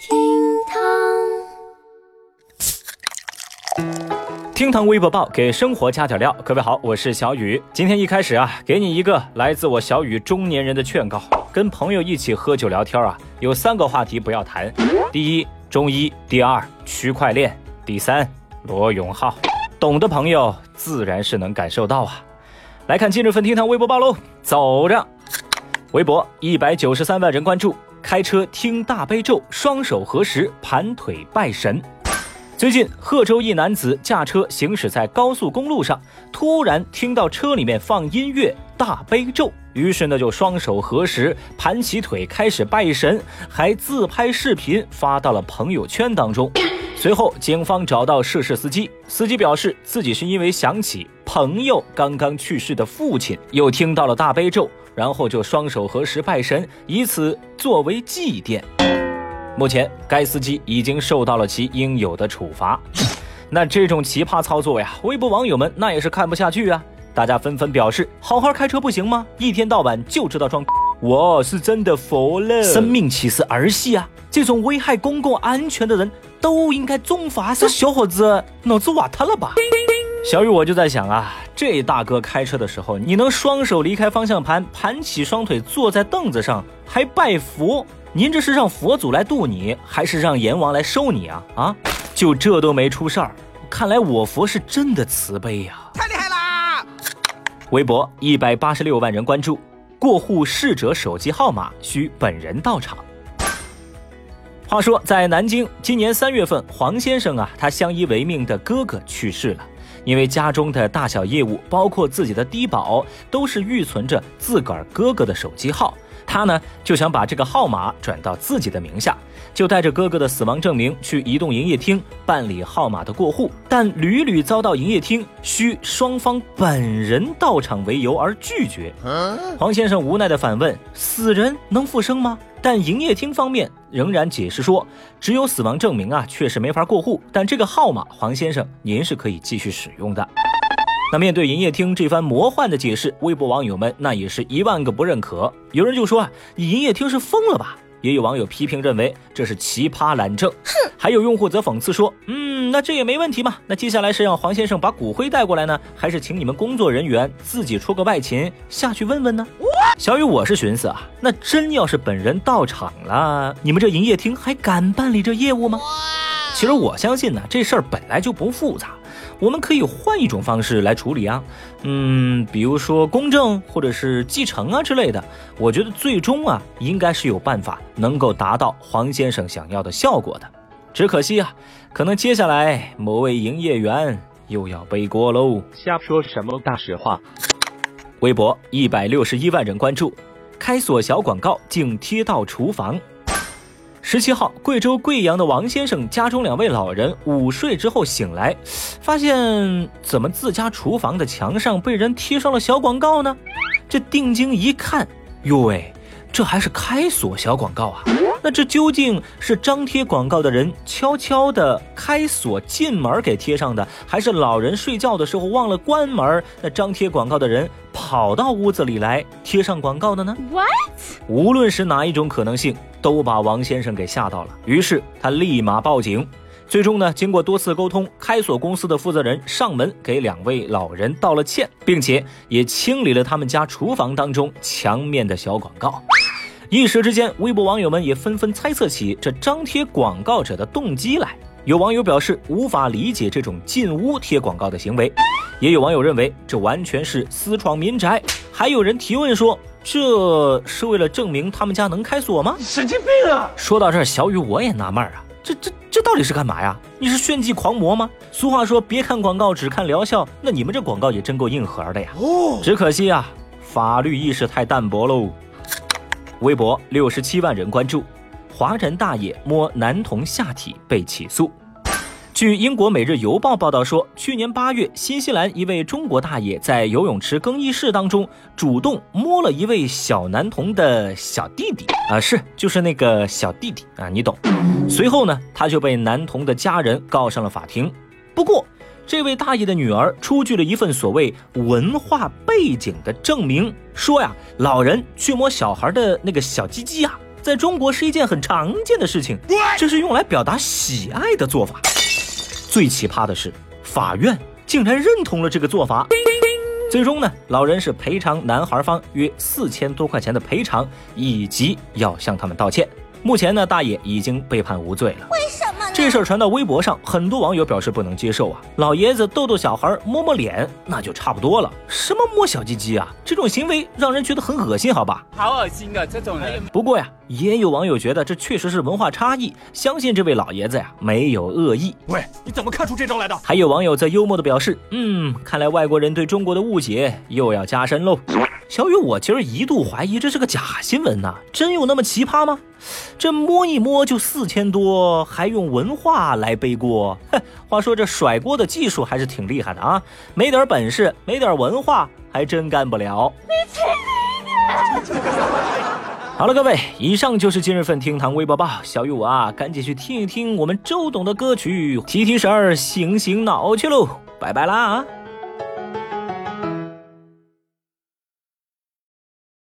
厅堂，厅堂微博报给生活加点料。各位好，我是小雨。今天一开始啊，给你一个来自我小雨中年人的劝告：跟朋友一起喝酒聊天啊，有三个话题不要谈。第一，中医；第二，区块链；第三，罗永浩。懂的朋友自然是能感受到啊。来看今日份厅堂微博报喽，走着。微博一百九十三万人关注。开车听大悲咒，双手合十，盘腿拜神。最近，贺州一男子驾车行驶在高速公路上，突然听到车里面放音乐大悲咒，于是呢就双手合十，盘起腿开始拜神，还自拍视频发到了朋友圈当中。随后，警方找到涉事司机，司机表示自己是因为想起朋友刚刚去世的父亲，又听到了大悲咒。然后就双手合十拜神，以此作为祭奠。目前该司机已经受到了其应有的处罚。那这种奇葩操作呀，微博网友们那也是看不下去啊！大家纷纷表示：好好开车不行吗？一天到晚就知道装，我是真的服了。生命岂是儿戏啊？这种危害公共安全的人都应该重罚。这小伙子脑子瓦特了吧？小雨，我就在想啊，这大哥开车的时候，你能双手离开方向盘，盘起双腿坐在凳子上还拜佛？您这是让佛祖来渡你，还是让阎王来收你啊？啊，就这都没出事儿，看来我佛是真的慈悲呀！太厉害啦！微博一百八十六万人关注，过户逝者手机号码需本人到场。话说，在南京，今年三月份，黄先生啊，他相依为命的哥哥去世了。因为家中的大小业务，包括自己的低保，都是预存着自个儿哥哥的手机号。他呢就想把这个号码转到自己的名下，就带着哥哥的死亡证明去移动营业厅办理号码的过户，但屡屡遭到营业厅需双方本人到场为由而拒绝。黄先生无奈的反问：“死人能复生吗？”但营业厅方面仍然解释说，只有死亡证明啊，确实没法过户。但这个号码，黄先生您是可以继续使用的。那面对营业厅这番魔幻的解释，微博网友们那也是一万个不认可。有人就说啊，你营业厅是疯了吧？也有网友批评认为这是奇葩懒政。哼，还有用户则讽刺说，嗯，那这也没问题嘛。那接下来是让黄先生把骨灰带过来呢，还是请你们工作人员自己出个外勤下去问问呢？小雨，我是寻思啊，那真要是本人到场了，你们这营业厅还敢办理这业务吗？其实我相信呢，这事儿本来就不复杂，我们可以换一种方式来处理啊。嗯，比如说公证或者是继承啊之类的。我觉得最终啊，应该是有办法能够达到黄先生想要的效果的。只可惜啊，可能接下来某位营业员又要背锅喽。瞎说什么大实话？微博一百六十一万人关注，开锁小广告竟贴到厨房。十七号，贵州贵阳的王先生家中两位老人午睡之后醒来，发现怎么自家厨房的墙上被人贴上了小广告呢？这定睛一看，哟喂！这还是开锁小广告啊？那这究竟是张贴广告的人悄悄的开锁进门给贴上的，还是老人睡觉的时候忘了关门，那张贴广告的人跑到屋子里来贴上广告的呢？What？无论是哪一种可能性，都把王先生给吓到了。于是他立马报警。最终呢，经过多次沟通，开锁公司的负责人上门给两位老人道了歉，并且也清理了他们家厨房当中墙面的小广告。一时之间，微博网友们也纷纷猜测起这张贴广告者的动机来。有网友表示无法理解这种进屋贴广告的行为，也有网友认为这完全是私闯民宅。还有人提问说，这是为了证明他们家能开锁吗？神经病啊！说到这儿，小雨我也纳闷啊。这这这到底是干嘛呀？你是炫技狂魔吗？俗话说别看广告，只看疗效。那你们这广告也真够硬核的呀！哦，只可惜啊，法律意识太淡薄喽。微博六十七万人关注，华人大爷摸男童下体被起诉。据英国《每日邮报》报道说，去年八月，新西兰一位中国大爷在游泳池更衣室当中主动摸了一位小男童的小弟弟啊，是就是那个小弟弟啊，你懂。随后呢，他就被男童的家人告上了法庭。不过，这位大爷的女儿出具了一份所谓文化背景的证明，说呀，老人去摸小孩的那个小鸡鸡啊。在中国是一件很常见的事情，这是用来表达喜爱的做法。最奇葩的是，法院竟然认同了这个做法。最终呢，老人是赔偿男孩方约四千多块钱的赔偿，以及要向他们道歉。目前呢，大爷已经被判无罪了。这事儿传到微博上，很多网友表示不能接受啊！老爷子逗逗小孩，摸摸脸，那就差不多了。什么摸小鸡鸡啊？这种行为让人觉得很恶心，好吧？好恶心啊这种人。不过呀，也有网友觉得这确实是文化差异，相信这位老爷子呀没有恶意。喂，你怎么看出这招来的？还有网友则幽默的表示：“嗯，看来外国人对中国的误解又要加深喽。”小雨，我今儿一度怀疑这是个假新闻呐，真有那么奇葩吗？这摸一摸就四千多，还用文化来背锅？哼，话说这甩锅的技术还是挺厉害的啊，没点本事，没点文化，还真干不了。你去你的！好了，各位，以上就是今日份厅堂微博报。小雨我啊，赶紧去听一听我们周董的歌曲，提提神儿，醒醒脑去喽！拜拜啦。